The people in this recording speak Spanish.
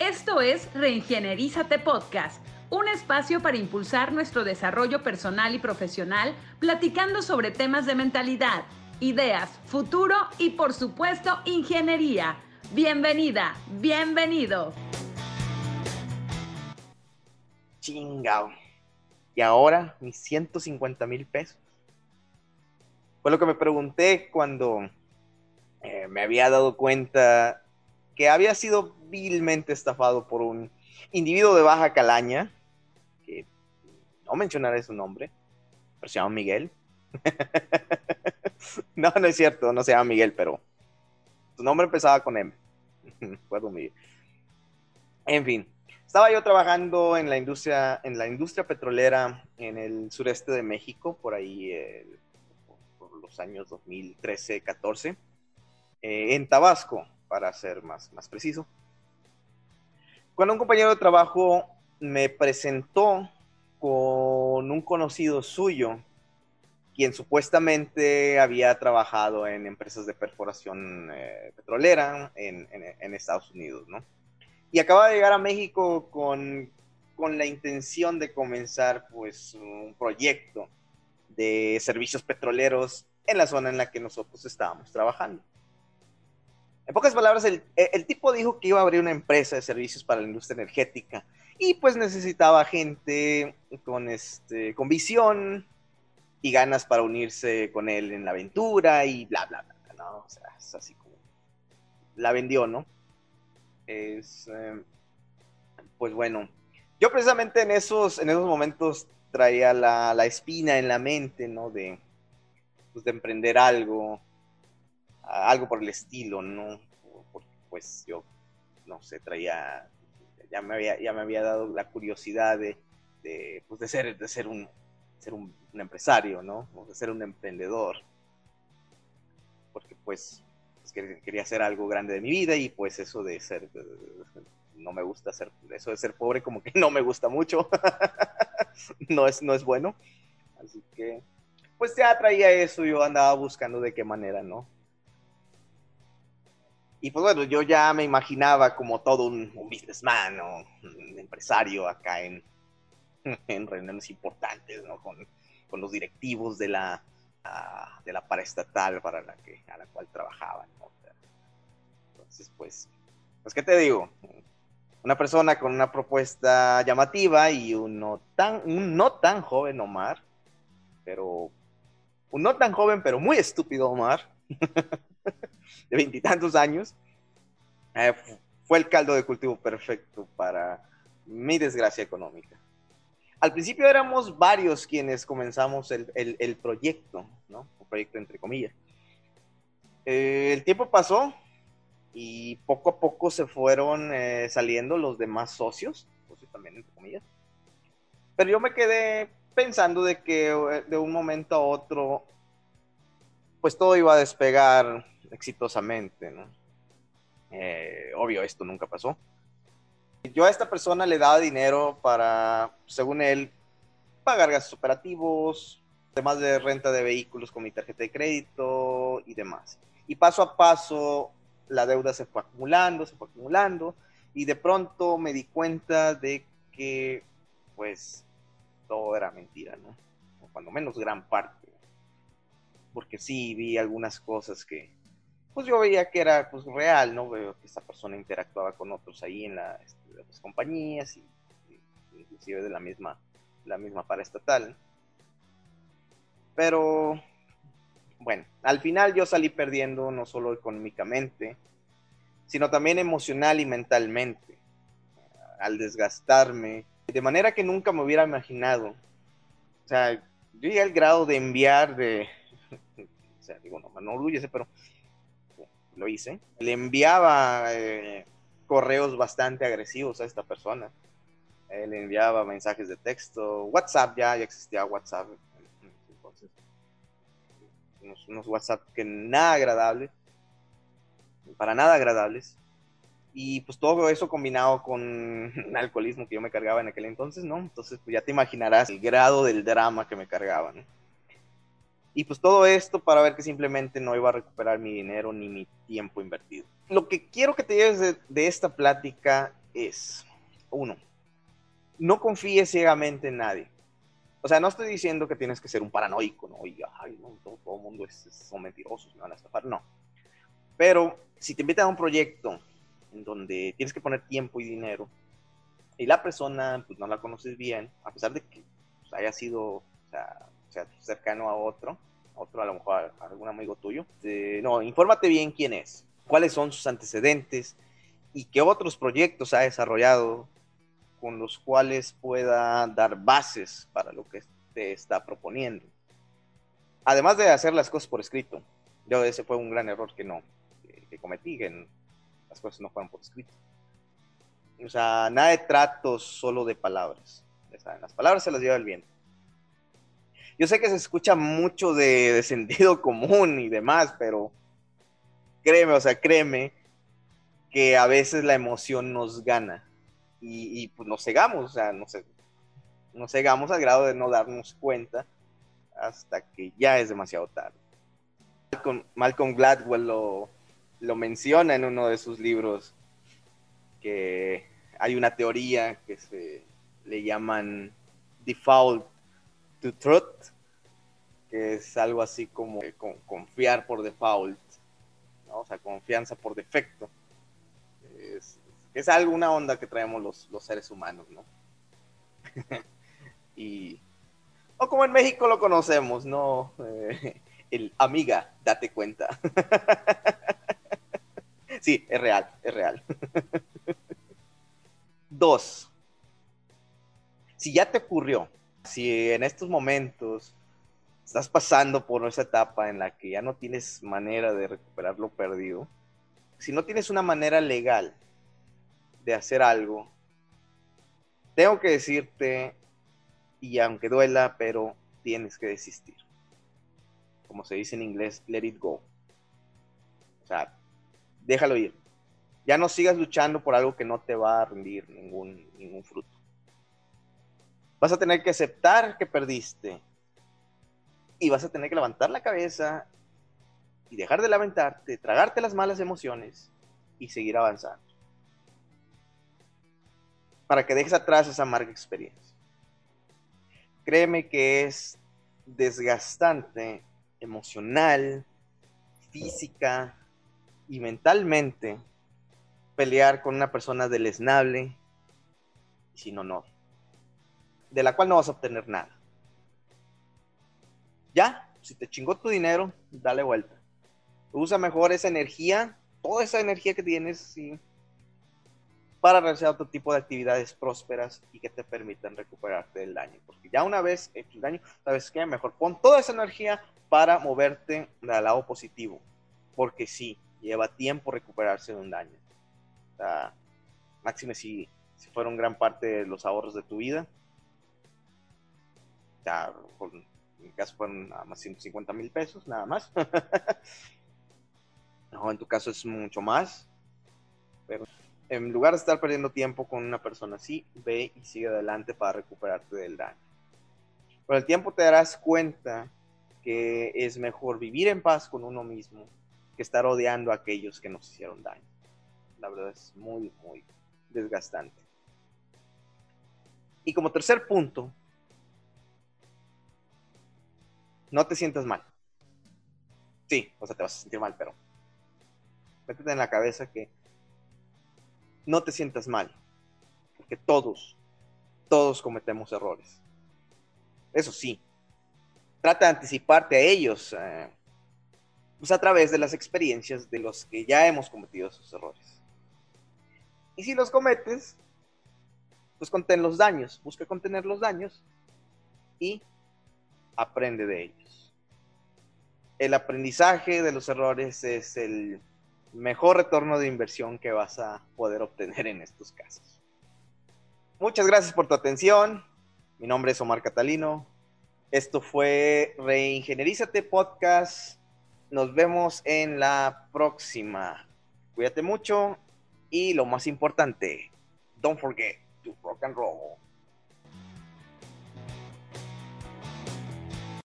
Esto es Reingenierízate Podcast, un espacio para impulsar nuestro desarrollo personal y profesional, platicando sobre temas de mentalidad, ideas, futuro y por supuesto ingeniería. Bienvenida, bienvenido. Chingao. Y ahora mis 150 mil pesos. Fue lo que me pregunté cuando eh, me había dado cuenta que había sido vilmente estafado por un individuo de baja calaña, que no mencionaré su nombre, pero se llama Miguel. no, no es cierto, no se llama Miguel, pero su nombre empezaba con M. Miguel. En fin, estaba yo trabajando en la industria, en la industria petrolera en el sureste de México, por ahí eh, por los años 2013, 14, eh, en Tabasco, para ser más, más preciso. Cuando un compañero de trabajo me presentó con un conocido suyo, quien supuestamente había trabajado en empresas de perforación eh, petrolera en, en, Estados Unidos, ¿no? Y acaba de llegar a México con, con la intención de comenzar, pues, un proyecto de servicios petroleros en la zona en la que nosotros estábamos trabajando. En pocas palabras, el, tipo dijo que iba a abrir una empresa de servicios para la industria energética y pues necesitaba gente con, este, con visión y ganas para unirse con él en la aventura y bla, bla, bla, ¿no? O sea, es así como... La vendió, ¿no? Es... Em, pues bueno, yo precisamente en esos, en esos momentos traía la, la espina en la mente, ¿no? De, pues, de emprender algo, algo por el estilo, ¿no? Porque pues yo, no sé, traía, ya me había, ya me había dado la curiosidad de, de, pues, de ser, de ser, un, ser un, empresario, ¿no? de ser un emprendedor. Porque pues, pues quería hacer algo grande de mi vida y pues eso de ser, no me gusta ser, eso de ser pobre como que no me gusta mucho. no, es, no es bueno. Así que, pues ya traía eso, yo andaba buscando de qué manera, ¿no? Y pues bueno, yo ya me imaginaba como todo un, businessman o empresario acá en, en reuniones importantes, ¿no? Con, con los directivos de la, uh, de la paraestatal para la que, a la cual trabajaba, ¿no? Entonces, pues, pues, ¿qué te digo? Una persona con una propuesta llamativa y un no tan, un no tan joven Omar, pero un no tan joven, pero muy estúpido Omar. de veintitantos años, eh, fue el caldo de cultivo perfecto para mi desgracia económica. Al principio éramos varios quienes comenzamos el, el, proyecto, ¿no? Un proyecto entre comillas. Eh, el tiempo pasó y poco a poco se fueron eh, saliendo los demás socios, socios también entre comillas. Pero yo me quedé pensando de que de un momento a otro pues todo iba a despegar exitosamente, ¿no? Eh, obvio, esto nunca pasó. Yo a esta persona le daba dinero para, según él, pagar gastos operativos, temas de renta de vehículos con mi tarjeta de crédito y demás. Y paso a paso la deuda se fue acumulando, se fue acumulando y de pronto me di cuenta de que pues todo era mentira, ¿no? O cuando menos gran parte porque sí vi algunas cosas que, pues yo veía que era pues real, ¿no? Veo que esta persona interactuaba con otros ahí en la, este, las compañías y, inclusive de la misma, la misma paraestatal. Pero, bueno, al final yo salí perdiendo no solo económicamente, sino también emocional y mentalmente, al desgastarme, de manera que nunca me hubiera imaginado. O sea, yo llegué al grado de enviar de, o sea, digo, no me enorgullece, pero lo hice. Le enviaba eh, correos bastante agresivos a esta persona. Eh, le enviaba mensajes de texto, WhatsApp ya, ya existía WhatsApp. Entonces, unos, WhatsApp que nada agradables, para nada agradables. Y pues todo eso combinado con un alcoholismo que yo me cargaba en aquel entonces, ¿no? Entonces, pues ya te imaginarás el grado del drama que me cargaba, ¿no? Y pues todo esto para ver que simplemente no iba a recuperar mi dinero ni mi tiempo invertido. Lo que quiero que te lleves de, esta plática es, uno, no confíes ciegamente en nadie. O sea, no estoy diciendo que tienes que ser un paranoico, ¿no? Y, ay, no, todo, el mundo es, son mentirosos, me van a estafar, no. Pero si te invitan a un proyecto en donde tienes que poner tiempo y dinero, y la persona pues, no la conoces bien, a pesar de que pues, haya sido cercano a otro, a otro a lo mejor a algún amigo tuyo, este, no, infórmate bien quién es, cuáles son sus antecedentes y qué otros proyectos ha desarrollado con los cuales pueda dar bases para lo que te está proponiendo. Además de hacer las cosas por escrito, yo ese fue un gran error que no, que, cometí, que las cosas no fueron por escrito. O sea, nada de tratos solo de palabras. las palabras se las lleva el viento. Yo sé que se escucha mucho de, sentido común y demás, pero créeme, o sea, créeme que a veces la emoción nos gana y, pues nos cegamos, o sea, nos, nos cegamos al grado de no darnos cuenta hasta que ya es demasiado tarde. Malcolm, Gladwell lo, lo menciona en uno de sus libros, que hay una teoría que se le llaman default to truth, que es algo así como confiar por default, o sea, confianza por defecto. Es, es alguna onda que traemos los, seres humanos, ¿no? y, o como en México lo conocemos, ¿no? Eh, el amiga, date cuenta. sí, es real, es real. Dos, si ya te ocurrió, si en estos momentos estás pasando por esa etapa en la que ya no tienes manera de recuperar lo perdido, si no tienes una manera legal de hacer algo, tengo que decirte, y aunque duela, pero tienes que desistir. Como se dice en inglés, let it go. O sea, déjalo ir. Ya no sigas luchando por algo que no te va a rendir ningún, ningún fruto. Vas a tener que aceptar que perdiste. Y vas a tener que levantar la cabeza y dejar de lamentarte, tragarte las malas emociones y seguir avanzando. Para que dejes atrás esa amarga experiencia. Créeme que es desgastante emocional, física y mentalmente pelear con una persona deleznable y sin honor, de la cual no vas a obtener nada. Ya, si te chingó tu dinero, dale vuelta. Usa mejor esa energía, toda esa energía que tienes, para realizar otro tipo de actividades prósperas y que te permitan recuperarte del daño. Porque ya una vez hecho el daño, ¿sabes qué? Mejor pon toda esa energía para moverte al lado positivo. Porque sí, lleva tiempo recuperarse de un daño. máxime si, si fueron gran parte de los ahorros de tu vida. Ya, en mi caso fueron nada más 150 mil pesos, nada más. no, en tu caso es mucho más. Pero en lugar de estar perdiendo tiempo con una persona así, ve y sigue adelante para recuperarte del daño. Con el tiempo te darás cuenta que es mejor vivir en paz con uno mismo que estar odiando a aquellos que nos hicieron daño. La verdad es muy, muy desgastante. Y como tercer punto, no te sientas mal. Sí, o sea, te vas a sentir mal, pero métete en la cabeza que no te sientas mal, porque todos, todos cometemos errores. Eso sí, trata de anticiparte a ellos, eh, pues a través de las experiencias de los que ya hemos cometido esos errores. Y si los cometes, pues contén los daños, busca contener los daños y aprende de ellos. El aprendizaje de los errores es el mejor retorno de inversión que vas a poder obtener en estos casos. Muchas gracias por tu atención. Mi nombre es Omar Catalino. Esto fue Reingenierízate Podcast. Nos vemos en la próxima. Cuídate mucho y lo más importante, don't forget to rock and roll.